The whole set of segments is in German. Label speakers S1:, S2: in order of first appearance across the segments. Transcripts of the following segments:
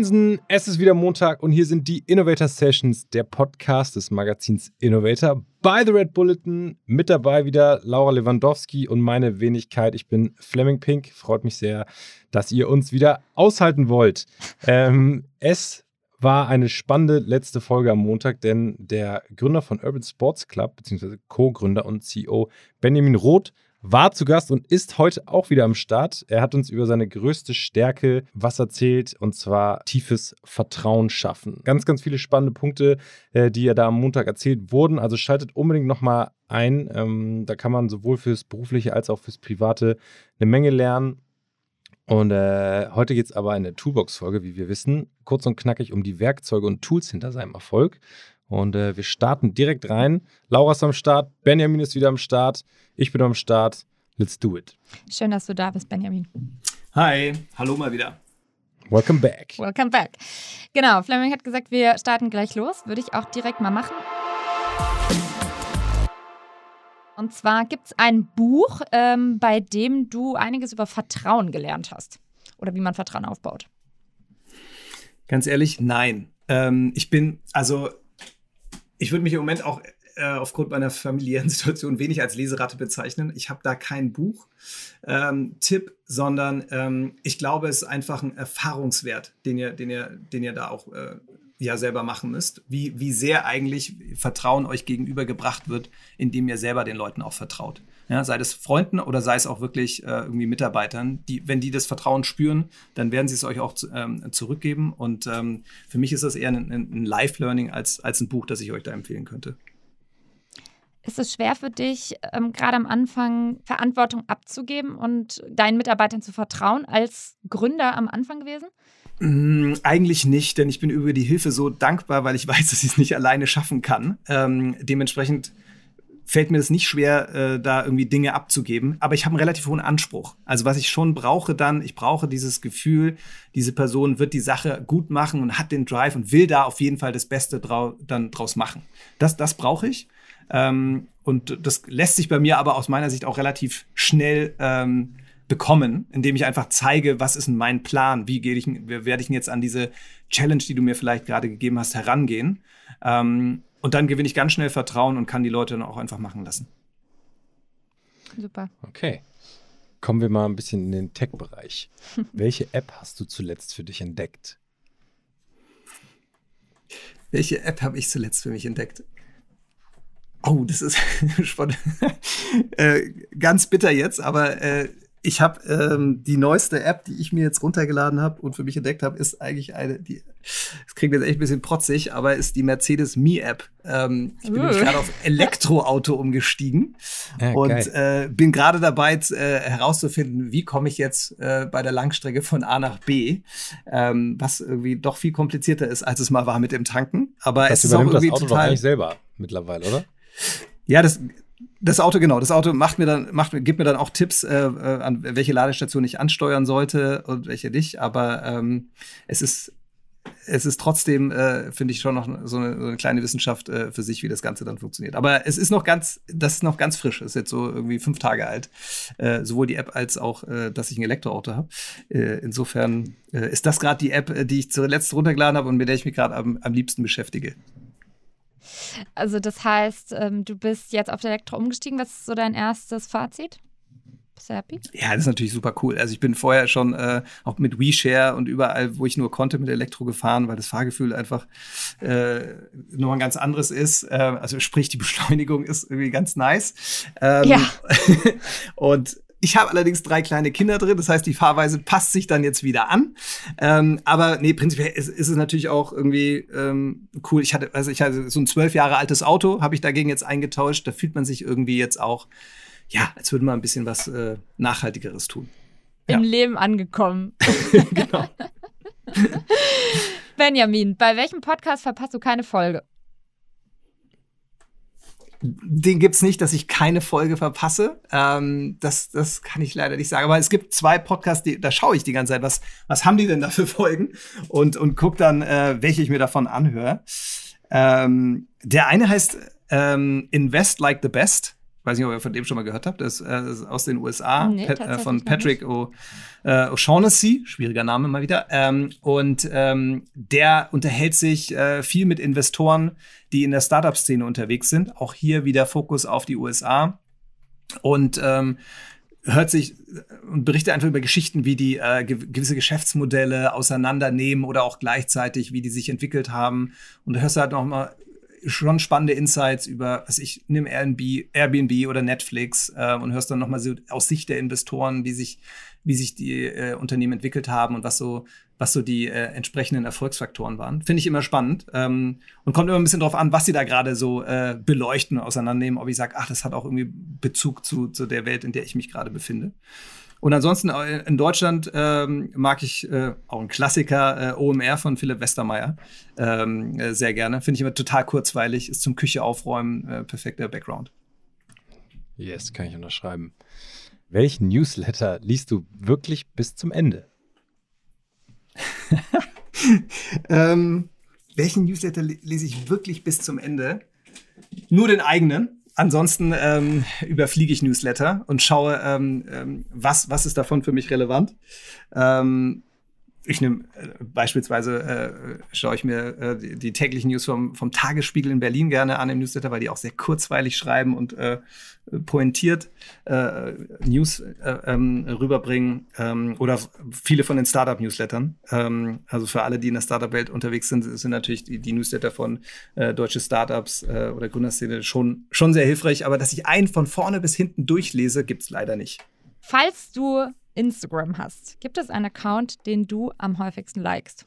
S1: Moinsen, es ist wieder Montag und hier sind die Innovator Sessions, der Podcast des Magazins Innovator bei The Red Bulletin. Mit dabei wieder Laura Lewandowski und meine Wenigkeit. Ich bin Fleming Pink. Freut mich sehr, dass ihr uns wieder aushalten wollt. Ähm, es war eine spannende letzte Folge am Montag, denn der Gründer von Urban Sports Club, beziehungsweise Co-Gründer und CEO Benjamin Roth, war zu Gast und ist heute auch wieder am Start. Er hat uns über seine größte Stärke was erzählt und zwar tiefes Vertrauen schaffen. Ganz, ganz viele spannende Punkte, äh, die ja da am Montag erzählt wurden. Also schaltet unbedingt nochmal ein. Ähm, da kann man sowohl fürs Berufliche als auch fürs Private eine Menge lernen. Und äh, heute geht es aber in der Toolbox-Folge, wie wir wissen, kurz und knackig um die Werkzeuge und Tools hinter seinem Erfolg. Und äh, wir starten direkt rein. Laura ist am Start, Benjamin ist wieder am Start, ich bin am Start. Let's do it.
S2: Schön, dass du da bist, Benjamin.
S3: Hi, hallo mal wieder.
S1: Welcome back.
S2: Welcome back. Genau, Fleming hat gesagt, wir starten gleich los. Würde ich auch direkt mal machen. Und zwar gibt es ein Buch, ähm, bei dem du einiges über Vertrauen gelernt hast. Oder wie man Vertrauen aufbaut.
S3: Ganz ehrlich, nein. Ähm, ich bin, also, ich würde mich im Moment auch äh, aufgrund meiner familiären Situation wenig als Leseratte bezeichnen. Ich habe da kein Buch. Ähm, Tipp, sondern ähm, ich glaube, es ist einfach ein Erfahrungswert, den ihr, den ihr, den ihr da auch äh, ja selber machen müsst, wie, wie sehr eigentlich Vertrauen euch gegenübergebracht wird, indem ihr selber den Leuten auch vertraut. Ja, sei es Freunden oder sei es auch wirklich äh, irgendwie Mitarbeitern, die, wenn die das Vertrauen spüren, dann werden sie es euch auch ähm, zurückgeben. Und ähm, für mich ist das eher ein, ein Live-Learning als, als ein Buch, das ich euch da empfehlen könnte.
S2: Ist es schwer für dich, ähm, gerade am Anfang Verantwortung abzugeben und deinen Mitarbeitern zu vertrauen, als Gründer am Anfang gewesen?
S3: Mm, eigentlich nicht, denn ich bin über die Hilfe so dankbar, weil ich weiß, dass ich es nicht alleine schaffen kann. Ähm, dementsprechend fällt mir es nicht schwer, äh, da irgendwie Dinge abzugeben. Aber ich habe einen relativ hohen Anspruch. Also was ich schon brauche dann, ich brauche dieses Gefühl, diese Person wird die Sache gut machen und hat den Drive und will da auf jeden Fall das Beste drau dann draus machen. Das, das brauche ich. Ähm, und das lässt sich bei mir aber aus meiner Sicht auch relativ schnell ähm, bekommen, indem ich einfach zeige, was ist denn mein Plan, wie gehe ich, werde ich denn jetzt an diese Challenge, die du mir vielleicht gerade gegeben hast, herangehen. Ähm, und dann gewinne ich ganz schnell Vertrauen und kann die Leute dann auch einfach machen lassen.
S2: Super.
S1: Okay. Kommen wir mal ein bisschen in den Tech-Bereich. Welche App hast du zuletzt für dich entdeckt?
S3: Welche App habe ich zuletzt für mich entdeckt? Oh, das ist äh, ganz bitter jetzt, aber äh, ich habe ähm, die neueste App, die ich mir jetzt runtergeladen habe und für mich entdeckt habe, ist eigentlich eine, die, das klingt jetzt echt ein bisschen protzig, aber ist die Mercedes Me App. Ähm, ich bin uh. gerade auf Elektroauto umgestiegen ja, und äh, bin gerade dabei äh, herauszufinden, wie komme ich jetzt äh, bei der Langstrecke von A nach B, ähm, was irgendwie doch viel komplizierter ist, als es mal war mit dem Tanken. Aber das es ist auch irgendwie
S1: das Auto
S3: total.
S1: Doch eigentlich selber mittlerweile, oder?
S3: Ja, das das Auto, genau. Das Auto macht mir dann, macht, gibt mir dann auch Tipps, äh, äh, an welche Ladestation ich ansteuern sollte und welche nicht. Aber ähm, es ist, es ist trotzdem, äh, finde ich, schon noch so eine, so eine kleine Wissenschaft äh, für sich, wie das Ganze dann funktioniert. Aber es ist noch ganz, das ist noch ganz frisch. Ist jetzt so irgendwie fünf Tage alt. Äh, sowohl die App als auch, äh, dass ich ein Elektroauto habe. Insofern ist das gerade die App, die ich zuletzt runtergeladen habe und mit der ich mich gerade am, am liebsten beschäftige.
S2: Also das heißt, ähm, du bist jetzt auf Elektro umgestiegen. Was ist so dein erstes Fazit? Bist du happy?
S3: Ja, das ist natürlich super cool. Also ich bin vorher schon äh, auch mit WeShare und überall, wo ich nur konnte, mit Elektro gefahren, weil das Fahrgefühl einfach äh, noch ein ganz anderes ist. Äh, also sprich, die Beschleunigung ist irgendwie ganz nice. Ähm, ja. und ich habe allerdings drei kleine Kinder drin, das heißt, die Fahrweise passt sich dann jetzt wieder an. Ähm, aber nee, prinzipiell ist, ist, es natürlich auch irgendwie ähm, cool. Ich hatte, also ich hatte so ein zwölf Jahre altes Auto, habe ich dagegen jetzt eingetauscht. Da fühlt man sich irgendwie jetzt auch, ja, als würde man ein bisschen was äh, Nachhaltigeres tun.
S2: Im Leben angekommen. genau. Benjamin, bei welchem Podcast verpasst du keine Folge?
S3: Den gibt's nicht, dass ich keine Folge verpasse. Ähm, das, das kann ich leider nicht sagen. Aber es gibt zwei Podcasts, die, da schaue ich die ganze Zeit, was, was haben die denn da für Folgen? Und, und guck dann, äh, welche ich mir davon anhöre. Ähm, der eine heißt ähm, Invest Like the Best. Weiß nicht, ob ihr von dem schon mal gehört habt, das äh, ist aus den USA, nee, Pat, äh, von Patrick O'Shaughnessy, schwieriger Name mal wieder. Ähm, und ähm, der unterhält sich äh, viel mit Investoren, die in der Startup-Szene unterwegs sind. Auch hier wieder Fokus auf die USA. Und ähm, hört sich und berichtet einfach über Geschichten, wie die äh, gewisse Geschäftsmodelle auseinandernehmen oder auch gleichzeitig, wie die sich entwickelt haben. Und da hörst du halt noch mal schon spannende Insights über, was ich nimm Airbnb, oder Netflix äh, und hörst dann noch mal so aus Sicht der Investoren, wie sich wie sich die äh, Unternehmen entwickelt haben und was so was so die äh, entsprechenden Erfolgsfaktoren waren. Finde ich immer spannend ähm, und kommt immer ein bisschen drauf an, was sie da gerade so äh, beleuchten und auseinandernehmen, ob ich sage, ach, das hat auch irgendwie Bezug zu, zu der Welt, in der ich mich gerade befinde. Und ansonsten äh, in Deutschland ähm, mag ich äh, auch ein Klassiker, äh, OMR von Philipp Westermeier, ähm, äh, sehr gerne. Finde ich immer total kurzweilig, ist zum Küche aufräumen, äh, perfekter Background.
S1: Yes, kann ich unterschreiben. Welchen Newsletter liest du wirklich bis zum Ende?
S3: ähm, welchen Newsletter lese ich wirklich bis zum Ende? Nur den eigenen. Ansonsten ähm, überfliege ich Newsletter und schaue, ähm, ähm was, was ist davon für mich relevant. Ähm, ich nehme äh, beispielsweise äh, schaue ich mir äh, die, die, täglichen News vom, vom Tagesspiegel in Berlin gerne an im Newsletter, weil die auch sehr kurzweilig schreiben und äh, pointiert äh, News äh, ähm, rüberbringen ähm, oder viele von den Startup-Newslettern. Ähm, also für alle, die in der Startup-Welt unterwegs sind, sind natürlich die, die Newsletter von äh, deutsche Startups oder Gründerszene schon, schon sehr hilfreich, aber dass ich einen von vorne bis hinten durchlese, gibt es leider nicht.
S2: Falls du Instagram hast, gibt es einen Account, den du am häufigsten likest?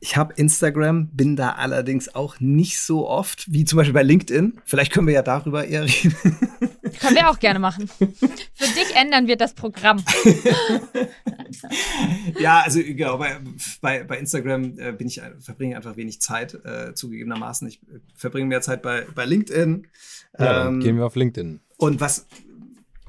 S3: Ich habe Instagram, bin da allerdings auch nicht so oft wie zum Beispiel bei LinkedIn. Vielleicht können wir ja darüber eher reden.
S2: Können wir auch gerne machen. Für dich ändern wir das Programm.
S3: ja, also genau, bei, bei, bei Instagram äh, bin ich, verbringe einfach wenig Zeit, äh, zugegebenermaßen. Ich äh, verbringe mehr Zeit bei, bei LinkedIn.
S1: Ja, ähm, gehen wir auf LinkedIn.
S3: Und was,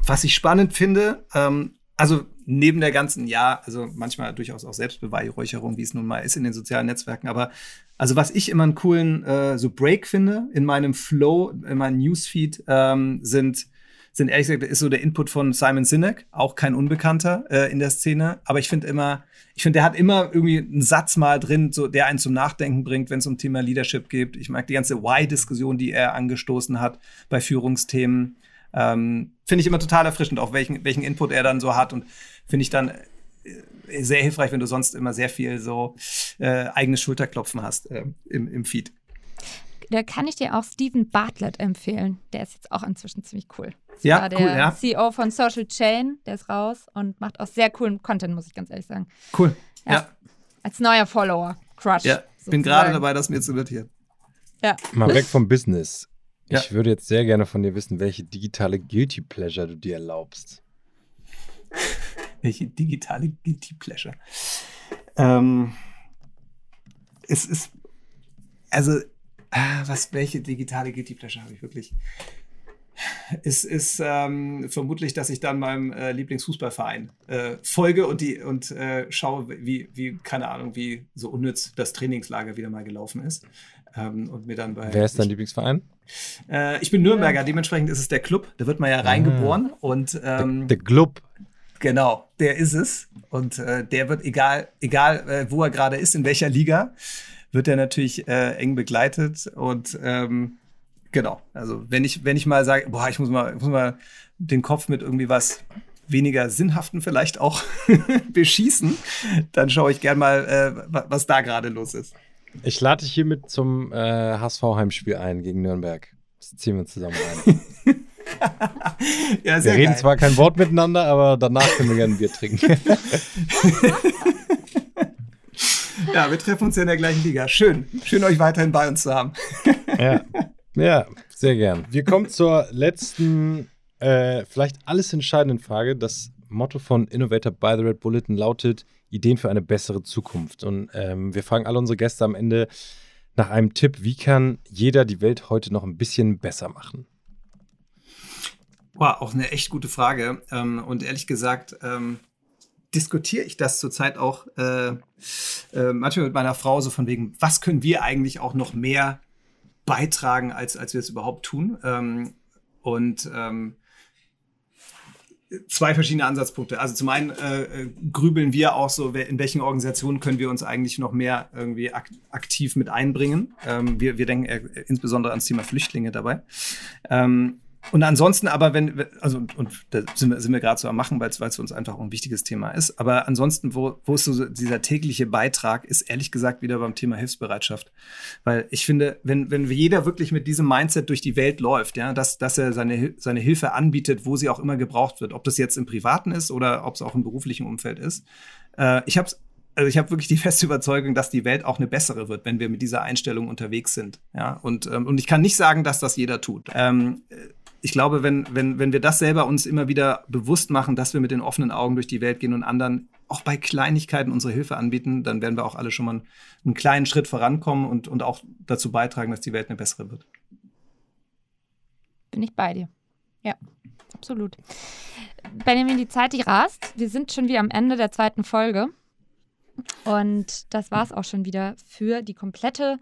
S3: was ich spannend finde, ähm, also neben der ganzen, ja, also manchmal durchaus auch Selbstbeweihräucherung, wie es nun mal ist in den sozialen Netzwerken, aber also was ich immer einen coolen äh, so Break finde in meinem Flow, in meinem Newsfeed, ähm, sind sind ehrlich gesagt, ist so der Input von Simon Sinek, auch kein Unbekannter äh, in der Szene. Aber ich finde immer, ich finde, der hat immer irgendwie einen Satz mal drin, so, der einen zum Nachdenken bringt, wenn es um Thema Leadership geht. Ich mag die ganze Why-Diskussion, die er angestoßen hat bei Führungsthemen. Ähm, finde ich immer total erfrischend, auch welchen, welchen Input er dann so hat. Und finde ich dann äh, sehr hilfreich, wenn du sonst immer sehr viel so äh, eigenes Schulterklopfen hast äh, im, im Feed.
S2: Da kann ich dir auch Stephen Bartlett empfehlen. Der ist jetzt auch inzwischen ziemlich cool. Das
S3: ja, der cool, ja.
S2: CEO von Social Chain, der ist raus und macht auch sehr coolen Content, muss ich ganz ehrlich sagen.
S3: Cool. Ja. ja.
S2: Als neuer Follower. Crush.
S3: Ja, sozusagen. bin gerade dabei, das mir zu notieren.
S2: Ja.
S1: Mal weg vom Business. Ja. Ich würde jetzt sehr gerne von dir wissen, welche digitale Guilty Pleasure du dir erlaubst.
S3: welche digitale Guilty Pleasure? Ähm, es ist, also, ah, was, welche digitale Guilty Pleasure habe ich wirklich? Es ist ähm, vermutlich, dass ich dann meinem äh, Lieblingsfußballverein äh, folge und die und äh, schaue, wie, wie, keine Ahnung, wie so unnütz das Trainingslager wieder mal gelaufen ist. Ähm, und mir dann bei.
S1: Wer ist dein Lieblingsverein?
S3: Äh, ich bin Nürnberger, dementsprechend ist es der Club. Da wird man ja reingeboren ah. und ähm,
S1: der, Club.
S3: Genau, der ist es. Und äh, der wird, egal, egal äh, wo er gerade ist, in welcher Liga, wird er natürlich eng begleitet. Und ähm, genau, also wenn ich, wenn ich mal sage, boah, ich muss mal, ich muss mal den Kopf mit irgendwie was weniger sinnhaften vielleicht auch beschießen, dann schaue ich gern mal, äh, was da gerade los ist.
S1: Ich lade dich hiermit zum äh, HSV-Heimspiel ein gegen Nürnberg. Das ziehen wir zusammen rein. ja, wir reden geil. zwar kein Wort miteinander, aber danach können wir gerne ein Bier trinken.
S3: ja, wir treffen uns ja in der gleichen Liga. Schön. Schön, euch weiterhin bei uns zu haben.
S1: ja. Ja, sehr gern. Wir kommen zur letzten, äh, vielleicht alles entscheidenden Frage. Das Motto von Innovator by the Red Bulletin lautet: Ideen für eine bessere Zukunft. Und ähm, wir fragen alle unsere Gäste am Ende nach einem Tipp, wie kann jeder die Welt heute noch ein bisschen besser machen?
S3: Wow, auch eine echt gute Frage. Ähm, und ehrlich gesagt, ähm, diskutiere ich das zurzeit auch äh, äh, manchmal mit meiner Frau so von wegen, was können wir eigentlich auch noch mehr beitragen, als, als wir es überhaupt tun. Ähm, und ähm, zwei verschiedene Ansatzpunkte. Also zum einen äh, äh grübeln wir auch so, in welchen Organisationen können wir uns eigentlich noch mehr irgendwie ak aktiv mit einbringen. Ähm, wir, wir denken insbesondere ans Thema Flüchtlinge dabei. Ähm, und ansonsten aber, wenn, also, und, da sind wir, sind wir gerade so am Machen, weil es für uns einfach ein wichtiges Thema ist. Aber ansonsten, wo, wo ist so dieser tägliche Beitrag, ist ehrlich gesagt wieder beim Thema Hilfsbereitschaft. Weil ich finde, wenn, wenn jeder wirklich mit diesem Mindset durch die Welt läuft, ja, dass, dass er seine, seine Hilfe anbietet, wo sie auch immer gebraucht wird, ob das jetzt im Privaten ist oder ob es auch im beruflichen Umfeld ist. Äh, ich habe also ich habe wirklich die feste Überzeugung, dass die Welt auch eine bessere wird, wenn wir mit dieser Einstellung unterwegs sind. Ja, und, ähm, und ich kann nicht sagen, dass das jeder tut. Ähm, ich glaube, wenn, wenn, wenn wir das selber uns immer wieder bewusst machen, dass wir mit den offenen Augen durch die Welt gehen und anderen auch bei Kleinigkeiten unsere Hilfe anbieten, dann werden wir auch alle schon mal einen kleinen Schritt vorankommen und, und auch dazu beitragen, dass die Welt eine bessere wird.
S2: Bin ich bei dir. Ja, absolut. Benjamin, die Zeit, die rast. Wir sind schon wieder am Ende der zweiten Folge. Und das war es auch schon wieder für die komplette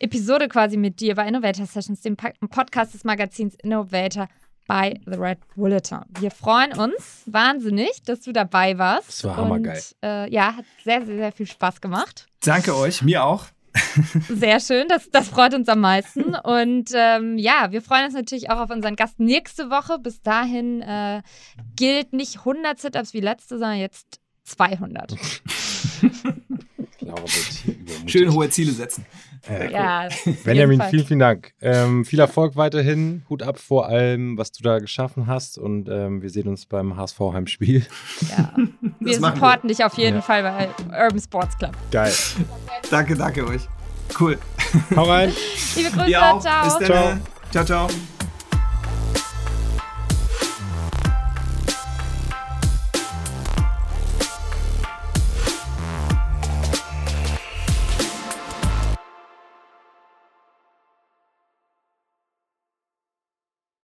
S2: Episode quasi mit dir bei Innovator Sessions, dem Podcast des Magazins Innovator bei The Red Bulletin. Wir freuen uns wahnsinnig, dass du dabei warst.
S1: Das war hammergeil. Und,
S2: äh, ja, hat sehr, sehr, sehr viel Spaß gemacht.
S3: Danke euch, mir auch.
S2: Sehr schön, das, das freut uns am meisten. Und ähm, ja, wir freuen uns natürlich auch auf unseren Gast nächste Woche. Bis dahin äh, gilt nicht 100 Sit-Ups wie letzte, sondern jetzt 200.
S3: Schön hohe Ziele setzen.
S2: Äh, ja,
S1: Benjamin, vielen, vielen Dank. Ähm, viel Erfolg weiterhin. Hut ab vor allem, was du da geschaffen hast. Und ähm, wir sehen uns beim HSV-Heimspiel.
S2: Ja. Wir supporten wir. dich auf jeden ja. Fall bei Urban Sports Club.
S1: Geil.
S3: danke, danke euch. Cool.
S1: Hau rein.
S2: Liebe Grüße. Ciao.
S3: Bis dann. Ciao, ciao. ciao.